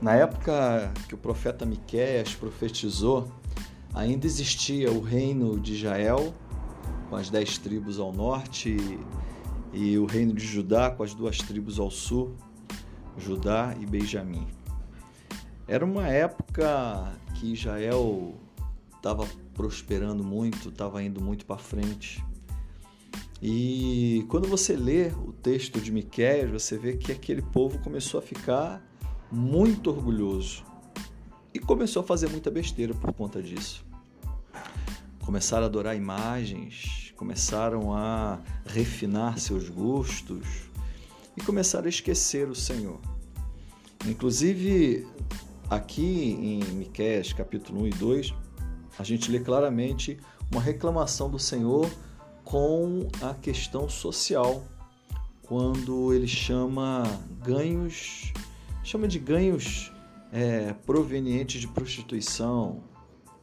Na época que o profeta Miqueias profetizou, ainda existia o reino de Israel, com as dez tribos ao norte, e o reino de Judá, com as duas tribos ao sul, Judá e Benjamim. Era uma época que Israel estava prosperando muito, estava indo muito para frente. E quando você lê o texto de Miqueias, você vê que aquele povo começou a ficar muito orgulhoso e começou a fazer muita besteira por conta disso. Começaram a adorar imagens, começaram a refinar seus gostos e começaram a esquecer o Senhor. Inclusive, aqui em Miqueias, capítulo 1 e 2, a gente lê claramente uma reclamação do Senhor com a questão social, quando ele chama ganhos chama de ganhos é, provenientes de prostituição,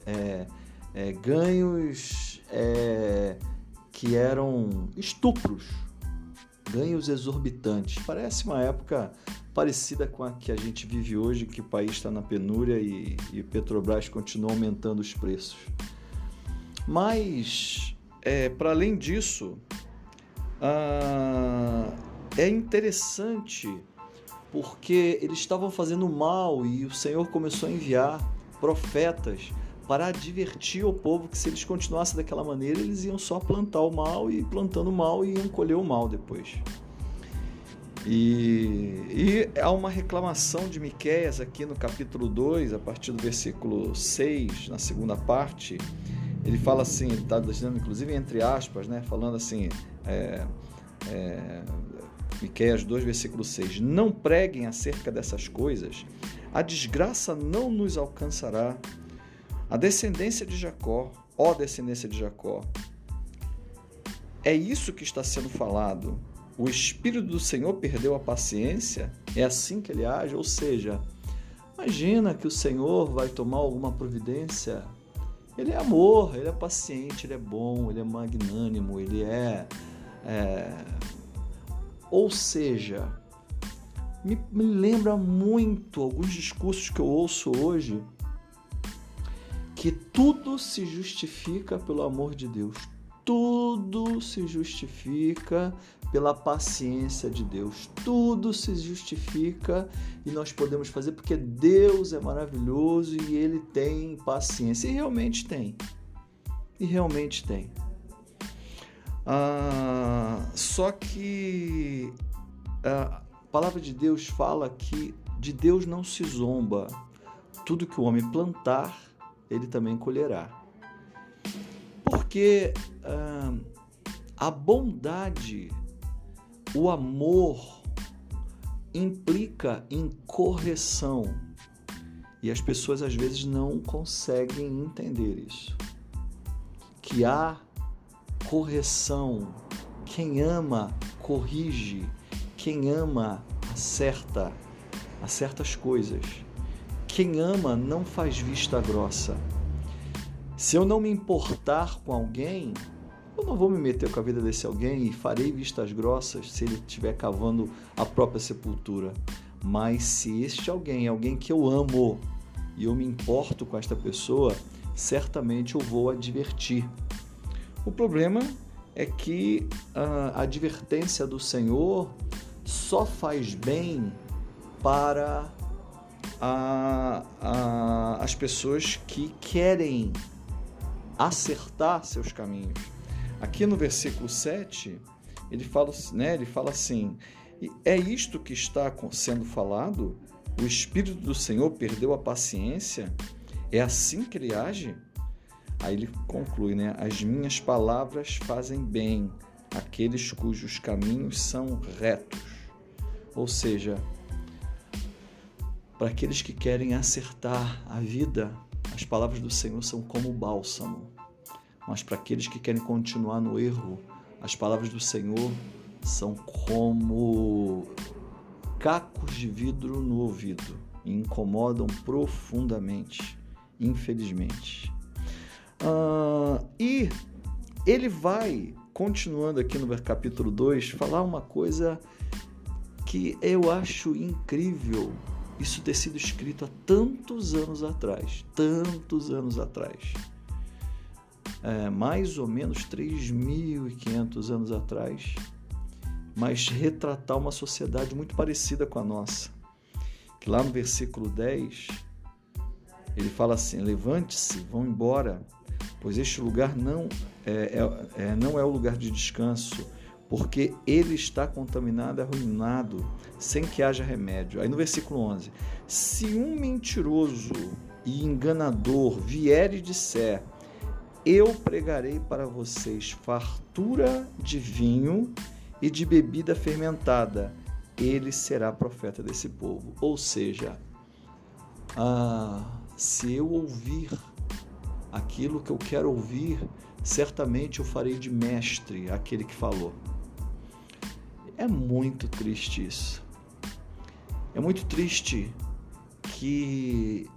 é, é, ganhos é, que eram estupros, ganhos exorbitantes. Parece uma época parecida com a que a gente vive hoje, que o país está na penúria e, e Petrobras continua aumentando os preços. Mas, é, para além disso, ah, é interessante porque eles estavam fazendo mal e o Senhor começou a enviar profetas para advertir o povo que se eles continuassem daquela maneira, eles iam só plantar o mal e plantando o mal iam colher o mal depois. E, e há uma reclamação de Miquéias aqui no capítulo 2, a partir do versículo 6, na segunda parte, ele fala assim, ele está dizendo inclusive entre aspas, né, falando assim, é, é, Miqueias 2, versículo 6. Não preguem acerca dessas coisas, a desgraça não nos alcançará. A descendência de Jacó, ó descendência de Jacó. É isso que está sendo falado. O Espírito do Senhor perdeu a paciência, é assim que ele age, ou seja, imagina que o Senhor vai tomar alguma providência. Ele é amor, ele é paciente, ele é bom, ele é magnânimo, ele é, é ou seja, me, me lembra muito alguns discursos que eu ouço hoje que tudo se justifica pelo amor de Deus. Tudo se justifica pela paciência de Deus. Tudo se justifica e nós podemos fazer porque Deus é maravilhoso e ele tem paciência. E realmente tem. E realmente tem. Ah, só que a palavra de Deus fala que de Deus não se zomba. Tudo que o homem plantar, ele também colherá. Porque ah, a bondade, o amor, implica em correção. E as pessoas às vezes não conseguem entender isso. Que há correção. Quem ama, corrige. Quem ama, acerta. Acerta as coisas. Quem ama não faz vista grossa. Se eu não me importar com alguém, eu não vou me meter com a vida desse alguém e farei vistas grossas se ele estiver cavando a própria sepultura. Mas se este alguém é alguém que eu amo e eu me importo com esta pessoa, certamente eu vou advertir. O problema é que a advertência do Senhor só faz bem para a, a, as pessoas que querem acertar seus caminhos. Aqui no versículo 7, ele fala, né, ele fala assim: é isto que está sendo falado? O Espírito do Senhor perdeu a paciência? É assim que ele age? Aí ele conclui, né? As minhas palavras fazem bem aqueles cujos caminhos são retos. Ou seja, para aqueles que querem acertar a vida, as palavras do Senhor são como bálsamo. Mas para aqueles que querem continuar no erro, as palavras do Senhor são como cacos de vidro no ouvido e incomodam profundamente, infelizmente. E ele vai, continuando aqui no capítulo 2, falar uma coisa que eu acho incrível isso ter sido escrito há tantos anos atrás, tantos anos atrás. É, mais ou menos 3.500 anos atrás, mas retratar uma sociedade muito parecida com a nossa. Que lá no versículo 10, ele fala assim: Levante-se, vão embora, pois este lugar não é, é, é, não é o lugar de descanso, porque ele está contaminado, arruinado, sem que haja remédio. Aí no versículo 11: Se um mentiroso e enganador vier e disser: Eu pregarei para vocês fartura de vinho e de bebida fermentada, ele será profeta desse povo. Ou seja, ah, se eu ouvir aquilo que eu quero ouvir, certamente eu farei de mestre aquele que falou. É muito triste isso. É muito triste que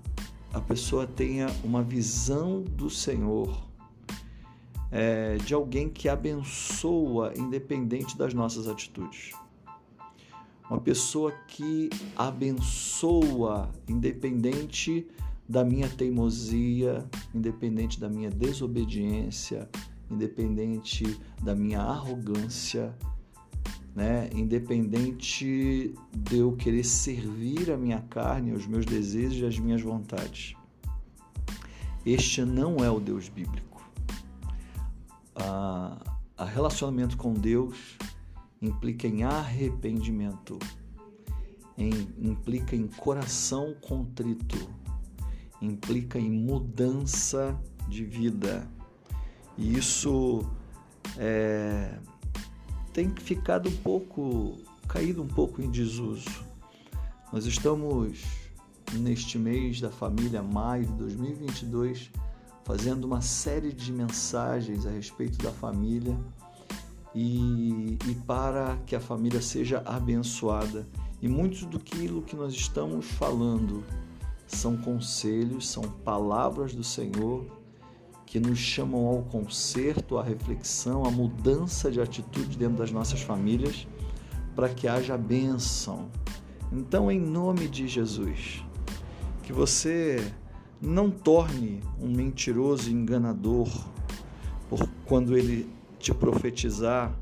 a pessoa tenha uma visão do Senhor, é, de alguém que abençoa independente das nossas atitudes. Uma pessoa que abençoa independente da minha teimosia, independente da minha desobediência, independente da minha arrogância, né? independente de eu querer servir a minha carne, os meus desejos e as minhas vontades. Este não é o Deus bíblico. A, a relacionamento com Deus implica em arrependimento, em, implica em coração contrito, implica em mudança de vida. E isso é, tem ficado um pouco, caído um pouco em desuso. Nós estamos neste mês da família maio de 2022 fazendo uma série de mensagens a respeito da família e, e para que a família seja abençoada. E muito do que nós estamos falando são conselhos, são palavras do Senhor que nos chamam ao conserto, à reflexão, à mudança de atitude dentro das nossas famílias, para que haja bênção. Então, em nome de Jesus, que você não torne um mentiroso enganador por quando ele te profetizar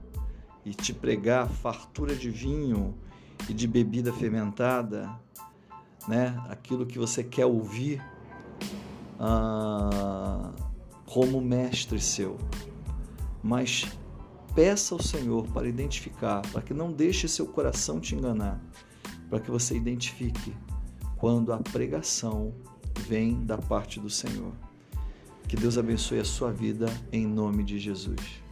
e te pregar fartura de vinho e de bebida fermentada, né? Aquilo que você quer ouvir. Ah, como mestre seu, mas peça ao Senhor para identificar, para que não deixe seu coração te enganar, para que você identifique quando a pregação vem da parte do Senhor. Que Deus abençoe a sua vida em nome de Jesus.